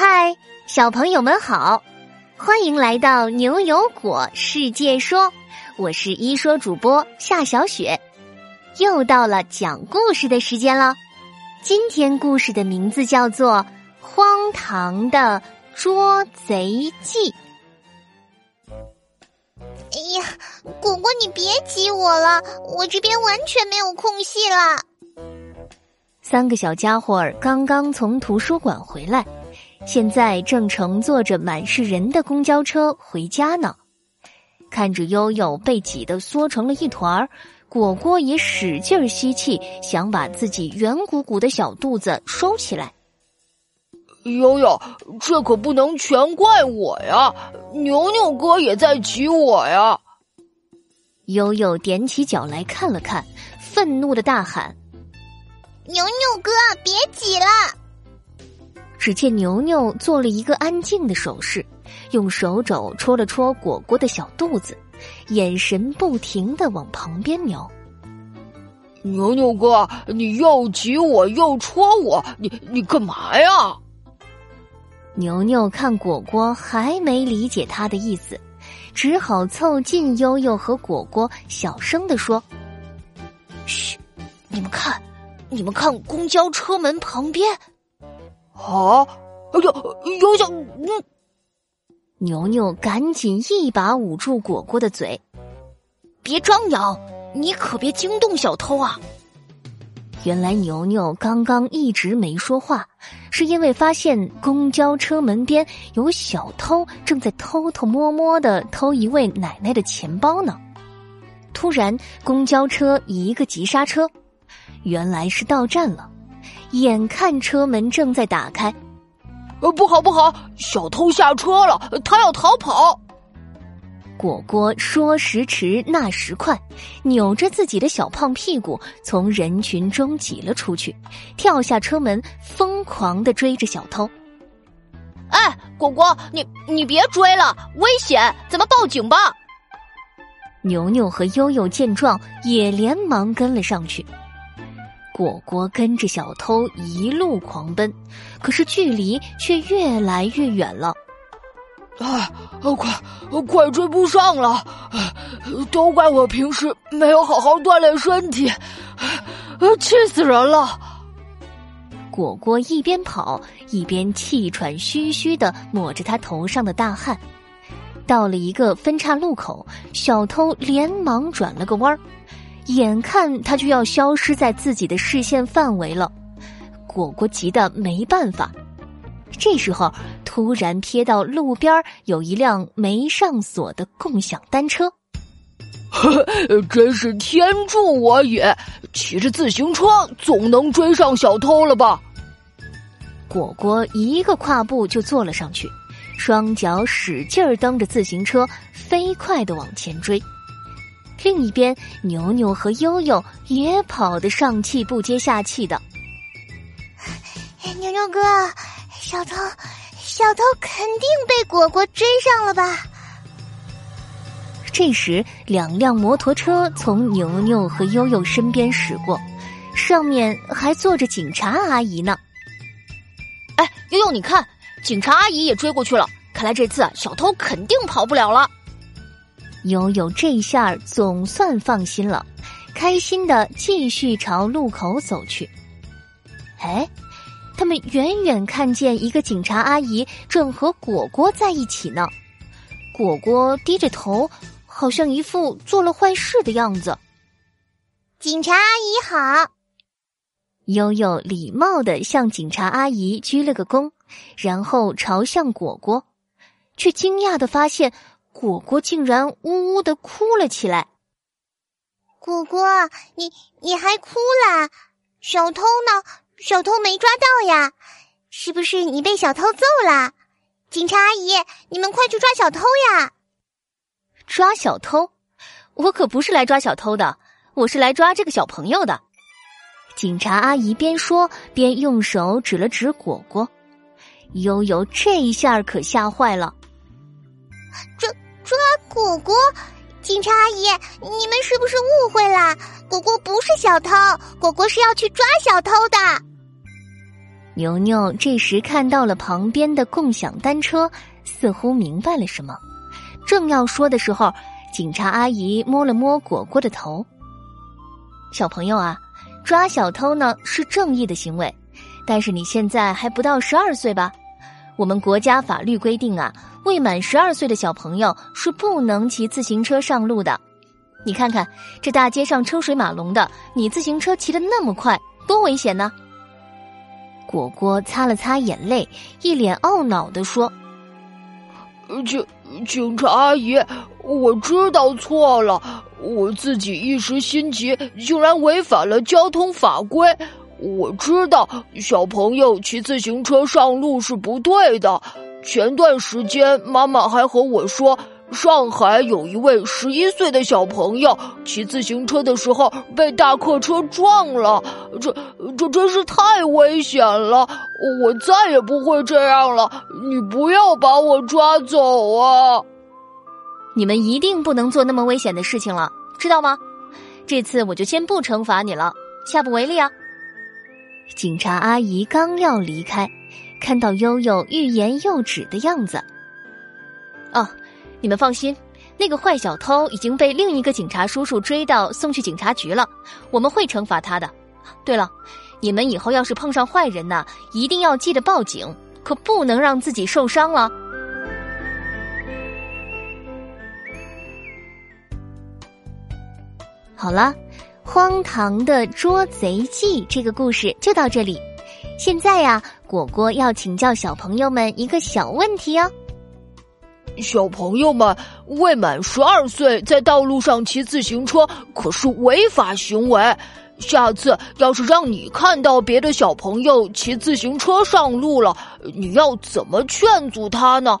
嗨，小朋友们好，欢迎来到牛油果世界说，我是一说主播夏小雪，又到了讲故事的时间了。今天故事的名字叫做《荒唐的捉贼记》。哎呀，果果，你别挤我了，我这边完全没有空隙了。三个小家伙儿刚刚从图书馆回来。现在正乘坐着满是人的公交车回家呢，看着悠悠被挤得缩成了一团儿，果果也使劲吸气，想把自己圆鼓鼓的小肚子收起来。悠悠，这可不能全怪我呀，牛牛哥也在挤我呀。悠悠踮起脚来看了看，愤怒的大喊：“牛牛哥，别挤了！”只见牛牛做了一个安静的手势，用手肘戳了戳果果的小肚子，眼神不停的往旁边瞄。牛牛哥，你又挤我又戳我，你你干嘛呀？牛牛看果果还没理解他的意思，只好凑近悠悠和果果，小声的说：“嘘，你们看，你们看公交车门旁边。”啊！哎呦，有想嗯，牛牛赶紧一把捂住果果的嘴，别张扬，你可别惊动小偷啊！原来牛牛刚刚一直没说话，是因为发现公交车门边有小偷正在偷偷摸摸的偷一位奶奶的钱包呢。突然，公交车一个急刹车，原来是到站了。眼看车门正在打开，呃，不好不好，小偷下车了，他要逃跑。果果说时迟那时快，扭着自己的小胖屁股从人群中挤了出去，跳下车门，疯狂的追着小偷。哎，果果，你你别追了，危险！咱们报警吧。牛牛和悠悠见状，也连忙跟了上去。果果跟着小偷一路狂奔，可是距离却越来越远了。哎，快，快追不上了！都怪我平时没有好好锻炼身体，气死人了！果果一边跑一边气喘吁吁的抹着他头上的大汗。到了一个分岔路口，小偷连忙转了个弯儿。眼看他就要消失在自己的视线范围了，果果急得没办法。这时候，突然瞥到路边有一辆没上锁的共享单车，呵，真是天助我也！骑着自行车总能追上小偷了吧？果果一个跨步就坐了上去，双脚使劲儿蹬着自行车，飞快的往前追。另一边，牛牛和悠悠也跑得上气不接下气的。牛牛哥，小偷，小偷肯定被果果追上了吧？这时，两辆摩托车从牛牛和悠悠身边驶过，上面还坐着警察阿姨呢。哎，悠悠，你看，警察阿姨也追过去了。看来这次小偷肯定跑不了了。悠悠这下总算放心了，开心的继续朝路口走去。哎，他们远远看见一个警察阿姨正和果果在一起呢。果果低着头，好像一副做了坏事的样子。警察阿姨好。悠悠礼貌的向警察阿姨鞠了个躬，然后朝向果果，却惊讶的发现。果果竟然呜呜的哭了起来。果果，你你还哭啦？小偷呢？小偷没抓到呀？是不是你被小偷揍了？警察阿姨，你们快去抓小偷呀！抓小偷？我可不是来抓小偷的，我是来抓这个小朋友的。警察阿姨边说边用手指了指果果。悠悠这一下可吓坏了。这。果果，警察阿姨，你们是不是误会了？果果不是小偷，果果是要去抓小偷的。牛牛这时看到了旁边的共享单车，似乎明白了什么，正要说的时候，警察阿姨摸了摸果果的头。小朋友啊，抓小偷呢是正义的行为，但是你现在还不到十二岁吧？我们国家法律规定啊，未满十二岁的小朋友是不能骑自行车上路的。你看看这大街上车水马龙的，你自行车骑得那么快，多危险呢！果果擦了擦眼泪，一脸懊恼的说：“警警察阿姨，我知道错了，我自己一时心急，竟然违反了交通法规。我知道小朋友骑自行车上路是不对的。前段时间，妈妈还和我说。”上海有一位十一岁的小朋友骑自行车的时候被大客车撞了，这这真是太危险了！我再也不会这样了。你不要把我抓走啊！你们一定不能做那么危险的事情了，知道吗？这次我就先不惩罚你了，下不为例啊！警察阿姨刚要离开，看到悠悠欲言又止的样子，哦。你们放心，那个坏小偷已经被另一个警察叔叔追到，送去警察局了。我们会惩罚他的。对了，你们以后要是碰上坏人呢，一定要记得报警，可不能让自己受伤了。好了，荒唐的捉贼记这个故事就到这里。现在呀，果果要请教小朋友们一个小问题哦。小朋友们，未满十二岁在道路上骑自行车可是违法行为。下次要是让你看到别的小朋友骑自行车上路了，你要怎么劝阻他呢？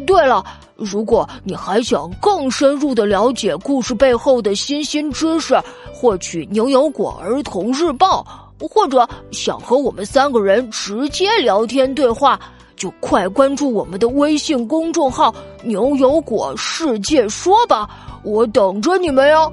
对了，如果你还想更深入的了解故事背后的新鲜知识，获取牛油果儿童日报，或者想和我们三个人直接聊天对话。就快关注我们的微信公众号“牛油果世界说”吧，我等着你们哟。